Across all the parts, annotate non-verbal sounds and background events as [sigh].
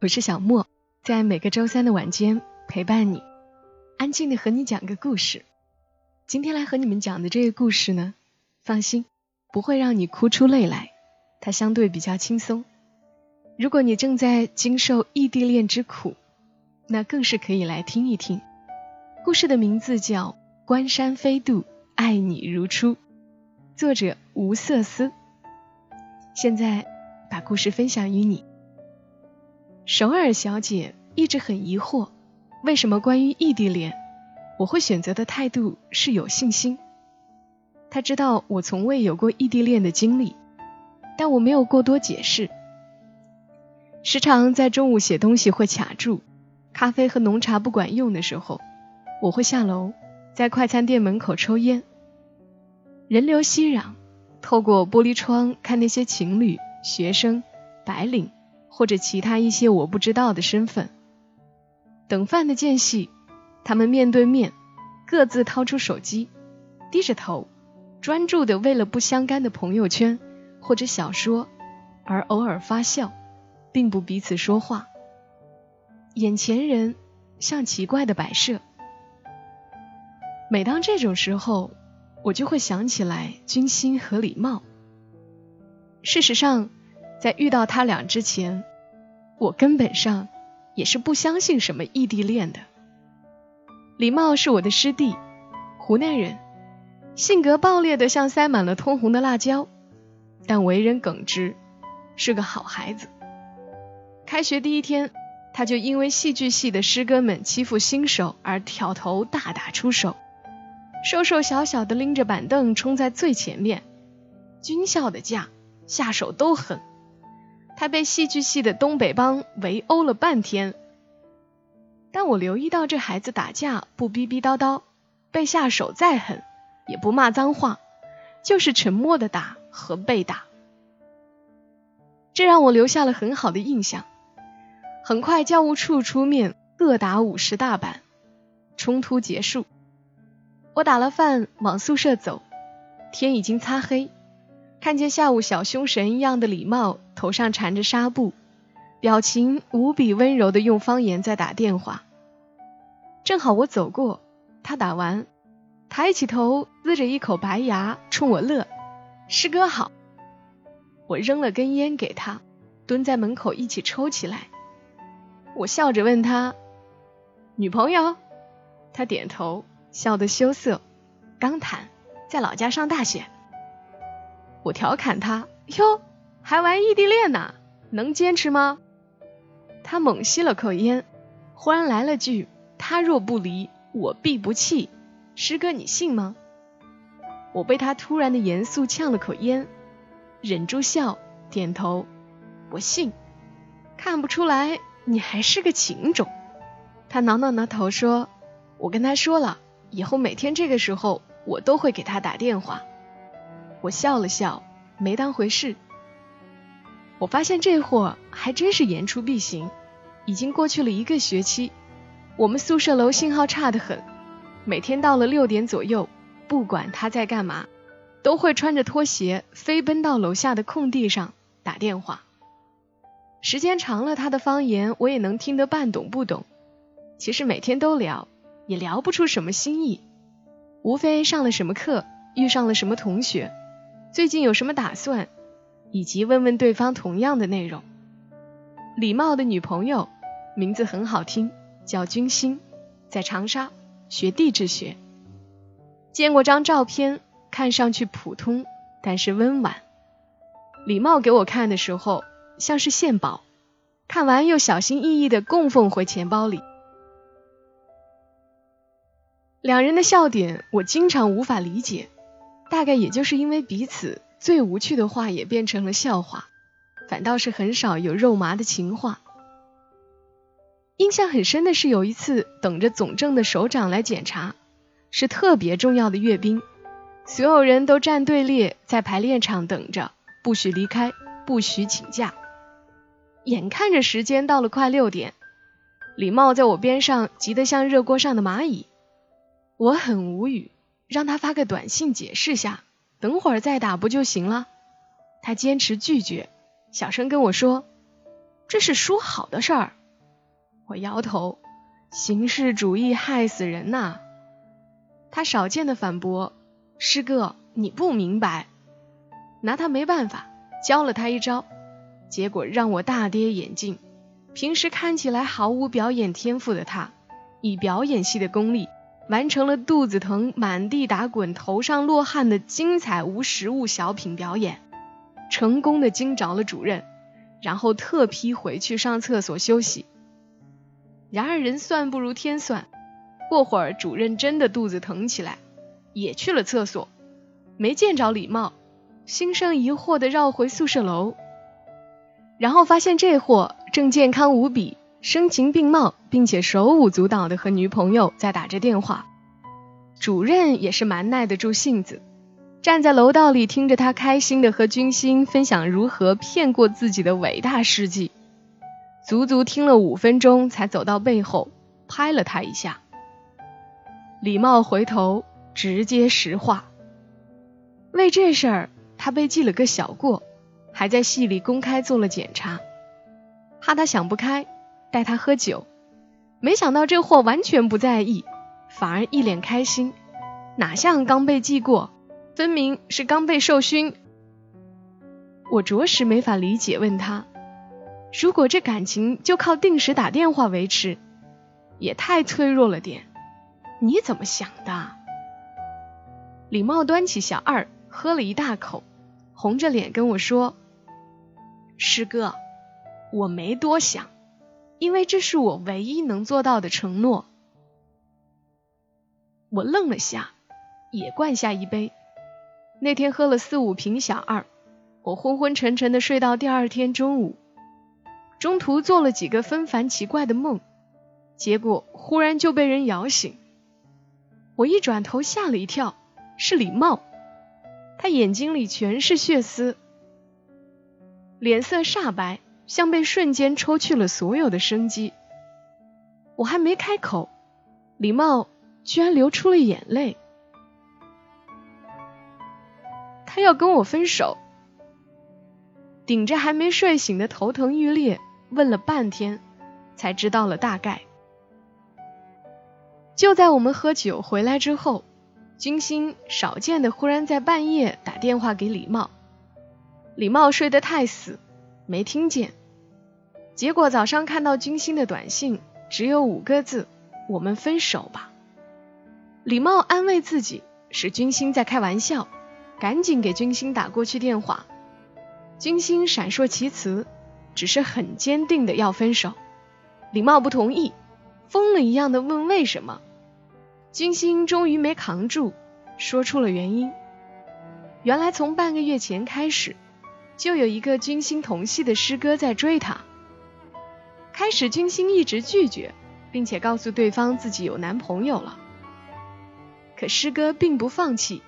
我是小莫，在每个周三的晚间陪伴你，安静的和你讲个故事。今天来和你们讲的这个故事呢，放心，不会让你哭出泪来，它相对比较轻松。如果你正在经受异地恋之苦，那更是可以来听一听。故事的名字叫《关山飞渡，爱你如初》。作者吴瑟思。现在把故事分享于你。首尔小姐一直很疑惑，为什么关于异地恋，我会选择的态度是有信心。她知道我从未有过异地恋的经历，但我没有过多解释。时常在中午写东西会卡住，咖啡和浓茶不管用的时候，我会下楼，在快餐店门口抽烟。人流熙攘，透过玻璃窗看那些情侣、学生、白领或者其他一些我不知道的身份。等饭的间隙，他们面对面，各自掏出手机，低着头，专注的为了不相干的朋友圈或者小说而偶尔发笑，并不彼此说话。眼前人像奇怪的摆设。每当这种时候，我就会想起来军心和礼貌。事实上，在遇到他俩之前，我根本上也是不相信什么异地恋的。李茂是我的师弟，湖南人，性格暴烈的像塞满了通红的辣椒，但为人耿直，是个好孩子。开学第一天，他就因为戏剧系的师哥们欺负新手而挑头大打出手。瘦瘦小小的拎着板凳冲在最前面，军校的架，下手都狠。他被戏剧系的东北帮围殴了半天，但我留意到这孩子打架不逼逼叨叨，被下手再狠也不骂脏话，就是沉默的打和被打，这让我留下了很好的印象。很快教务处出面各打五十大板，冲突结束。我打了饭往宿舍走，天已经擦黑，看见下午小凶神一样的李茂头上缠着纱布，表情无比温柔的用方言在打电话。正好我走过，他打完，抬起头呲着一口白牙冲我乐：“师哥好。”我扔了根烟给他，蹲在门口一起抽起来。我笑着问他：“女朋友？”他点头。笑得羞涩，刚谈，在老家上大学。我调侃他：“哟，还玩异地恋呢？能坚持吗？”他猛吸了口烟，忽然来了句：“他若不离，我必不弃。”师哥，你信吗？我被他突然的严肃呛了口烟，忍住笑，点头：“我信。”看不出来你还是个情种。他挠挠挠头说：“我跟他说了。”以后每天这个时候，我都会给他打电话。我笑了笑，没当回事。我发现这货还真是言出必行。已经过去了一个学期，我们宿舍楼信号差得很。每天到了六点左右，不管他在干嘛，都会穿着拖鞋飞奔到楼下的空地上打电话。时间长了，他的方言我也能听得半懂不懂。其实每天都聊。也聊不出什么新意，无非上了什么课，遇上了什么同学，最近有什么打算，以及问问对方同样的内容。李茂的女朋友名字很好听，叫君心，在长沙学地质学。见过张照片，看上去普通，但是温婉。李茂给我看的时候像是献宝，看完又小心翼翼的供奉回钱包里。两人的笑点我经常无法理解，大概也就是因为彼此最无趣的话也变成了笑话，反倒是很少有肉麻的情话。印象很深的是有一次等着总政的首长来检查，是特别重要的阅兵，所有人都站队列在排练场等着，不许离开，不许请假。眼看着时间到了快六点，李茂在我边上急得像热锅上的蚂蚁，我很无语，让他发个短信解释下，等会儿再打不就行了？他坚持拒绝，小声跟我说：“这是说好的事儿。”我摇头，形式主义害死人呐！他少见的反驳：“师哥，你不明白。”拿他没办法，教了他一招，结果让我大跌眼镜。平时看起来毫无表演天赋的他，以表演系的功力，完成了肚子疼、满地打滚、头上落汗的精彩无实物小品表演，成功的惊着了主任，然后特批回去上厕所休息。然而人算不如天算，过会儿主任真的肚子疼起来，也去了厕所，没见着李茂，心生疑惑的绕回宿舍楼，然后发现这货正健康无比，声情并茂，并且手舞足蹈的和女朋友在打着电话。主任也是蛮耐得住性子，站在楼道里听着他开心的和君心分享如何骗过自己的伟大事迹。足足听了五分钟，才走到背后拍了他一下。礼貌回头直接实话，为这事儿他被记了个小过，还在系里公开做了检查，怕他想不开，带他喝酒。没想到这货完全不在意，反而一脸开心，哪像刚被记过，分明是刚被受勋。我着实没法理解，问他。如果这感情就靠定时打电话维持，也太脆弱了点。你怎么想的？李茂端起小二，喝了一大口，红着脸跟我说：“师哥，我没多想，因为这是我唯一能做到的承诺。”我愣了下，也灌下一杯。那天喝了四五瓶小二，我昏昏沉沉的睡到第二天中午。中途做了几个纷繁奇怪的梦，结果忽然就被人摇醒。我一转头吓了一跳，是李茂，他眼睛里全是血丝，脸色煞白，像被瞬间抽去了所有的生机。我还没开口，李茂居然流出了眼泪，他要跟我分手。顶着还没睡醒的头疼欲裂。问了半天，才知道了大概。就在我们喝酒回来之后，金星少见的忽然在半夜打电话给李茂，李茂睡得太死，没听见。结果早上看到君心的短信，只有五个字：“我们分手吧。”李茂安慰自己是君心在开玩笑，赶紧给君心打过去电话。君心闪烁其词。只是很坚定的要分手，李茂不同意，疯了一样的问为什么。君心终于没扛住，说出了原因。原来从半个月前开始，就有一个君心同系的师哥在追她。开始君心一直拒绝，并且告诉对方自己有男朋友了。可师哥并不放弃，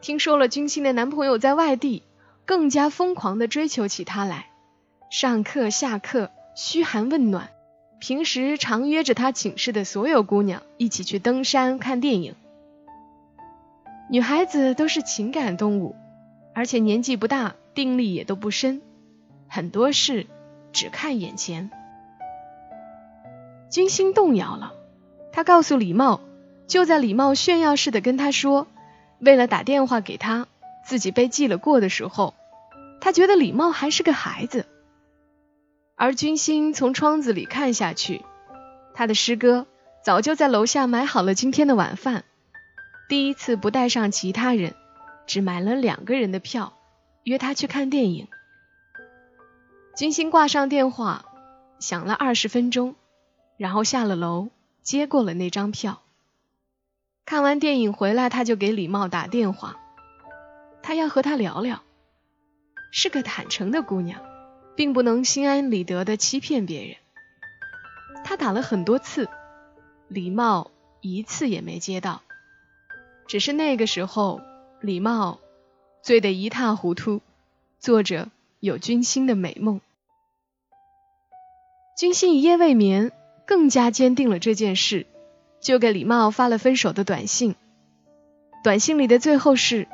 听说了君心的男朋友在外地，更加疯狂的追求起她来。上课下课嘘寒问暖，平时常约着他寝室的所有姑娘一起去登山看电影。女孩子都是情感动物，而且年纪不大，定力也都不深，很多事只看眼前。君心动摇了，他告诉李茂，就在李茂炫耀似的跟他说，为了打电话给他，自己被记了过的时候，他觉得李茂还是个孩子。而君心从窗子里看下去，他的师哥早就在楼下买好了今天的晚饭。第一次不带上其他人，只买了两个人的票，约他去看电影。君心挂上电话，想了二十分钟，然后下了楼接过了那张票。看完电影回来，他就给李茂打电话，他要和他聊聊。是个坦诚的姑娘。并不能心安理得的欺骗别人。他打了很多次，李茂一次也没接到。只是那个时候，李茂醉得一塌糊涂，做着有君心的美梦。君心一夜未眠，更加坚定了这件事，就给李茂发了分手的短信。短信里的最后是：“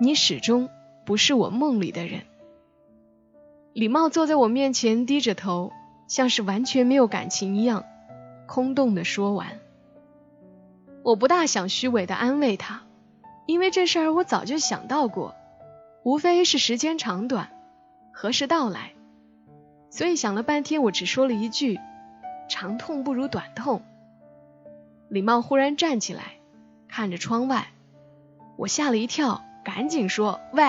你始终不是我梦里的人。”李茂坐在我面前，低着头，像是完全没有感情一样，空洞的说完。我不大想虚伪的安慰他，因为这事儿我早就想到过，无非是时间长短，何时到来。所以想了半天，我只说了一句：“长痛不如短痛。”李茂忽然站起来，看着窗外，我吓了一跳，赶紧说：“喂，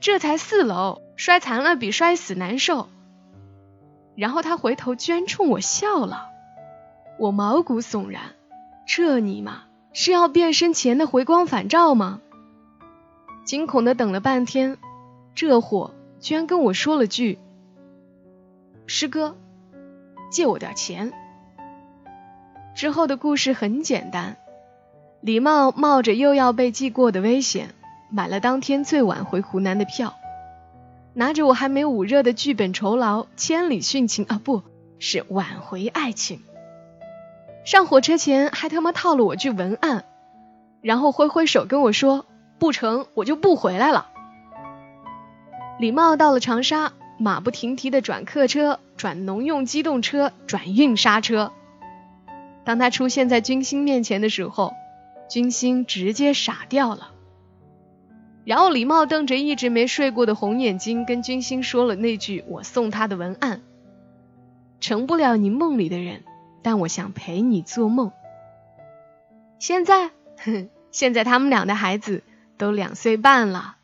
这才四楼。”摔残了比摔死难受。然后他回头居然冲我笑了，我毛骨悚然。这尼玛是要变身前的回光返照吗？惊恐的等了半天，这货居然跟我说了句：“师哥，借我点钱。”之后的故事很简单，李茂冒着又要被记过的危险，买了当天最晚回湖南的票。拿着我还没捂热的剧本酬劳，千里殉情啊，不是挽回爱情。上火车前还他妈套了我句文案，然后挥挥手跟我说：“不成，我就不回来了。”李茂到了长沙，马不停蹄的转客车，转农用机动车，转运沙车。当他出现在军星面前的时候，军星直接傻掉了。然后李茂瞪着一直没睡过的红眼睛，跟君心说了那句我送他的文案：“成不了你梦里的人，但我想陪你做梦。”现在，哼 [laughs] 现在他们俩的孩子都两岁半了。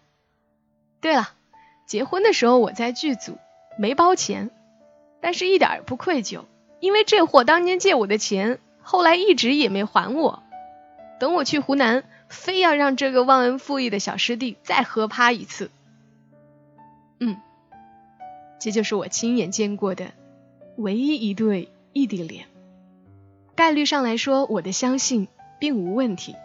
对了，结婚的时候我在剧组没包钱，但是一点也不愧疚，因为这货当年借我的钱，后来一直也没还我。等我去湖南。非要让这个忘恩负义的小师弟再喝趴一次。嗯，这就是我亲眼见过的唯一一对异地恋。概率上来说，我的相信并无问题。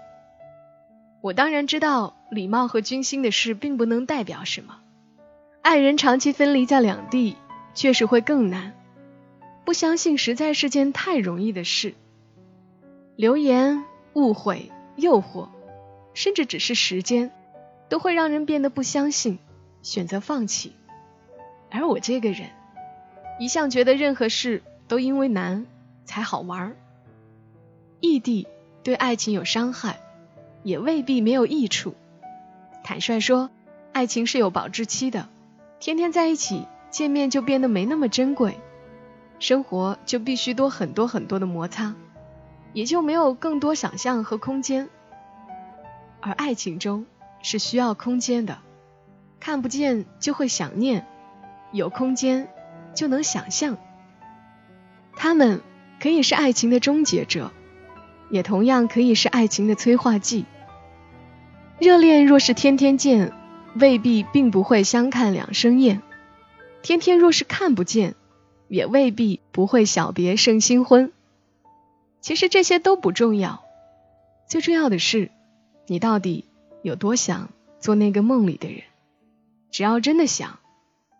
我当然知道礼貌和军心的事并不能代表什么。爱人长期分离在两地，确实会更难。不相信实在是件太容易的事。流言、误会、诱惑。甚至只是时间，都会让人变得不相信，选择放弃。而我这个人，一向觉得任何事都因为难才好玩。异地对爱情有伤害，也未必没有益处。坦率说，爱情是有保质期的，天天在一起，见面就变得没那么珍贵，生活就必须多很多很多的摩擦，也就没有更多想象和空间。而爱情中是需要空间的，看不见就会想念，有空间就能想象。他们可以是爱情的终结者，也同样可以是爱情的催化剂。热恋若是天天见，未必并不会相看两生厌；天天若是看不见，也未必不会小别胜新婚。其实这些都不重要，最重要的是。你到底有多想做那个梦里的人？只要真的想，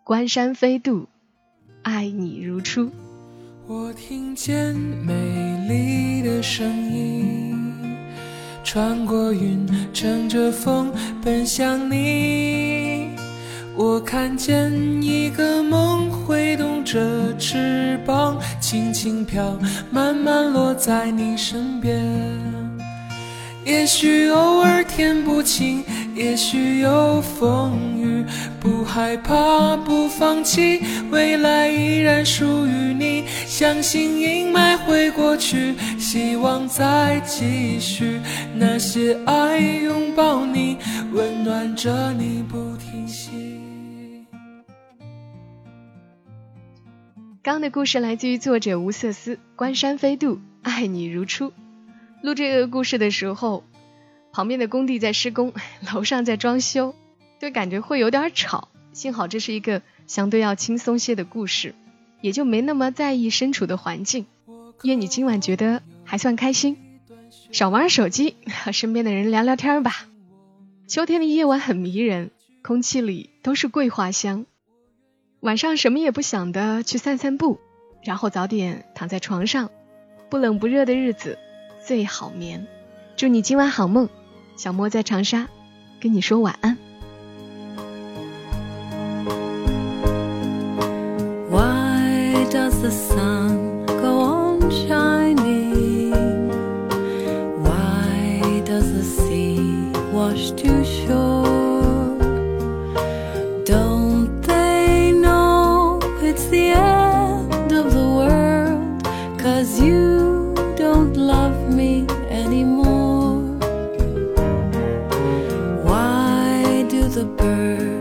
关山飞渡，爱你如初。我听见美丽的声音，穿过云，乘着风奔向你。我看见一个梦挥动着翅膀，轻轻飘，慢慢落在你身边。也许偶尔天不晴，也许有风雨，不害怕，不放弃，未来依然属于你。相信阴霾会过去，希望再继续。那些爱拥抱你，温暖着你不停息。刚的故事来自于作者吴瑟思，《关山飞渡，爱你如初》。录这个故事的时候，旁边的工地在施工，[laughs] 楼上在装修，就感觉会有点吵。幸好这是一个相对要轻松些的故事，也就没那么在意身处的环境。愿你今晚觉得还算开心，少玩手机，和 [laughs] 身边的人聊聊天吧。秋天的夜晚很迷人，空气里都是桂花香。晚上什么也不想的去散散步，然后早点躺在床上，不冷不热的日子最好眠。祝你今晚好梦，小莫在长沙跟你说晚安。the bird.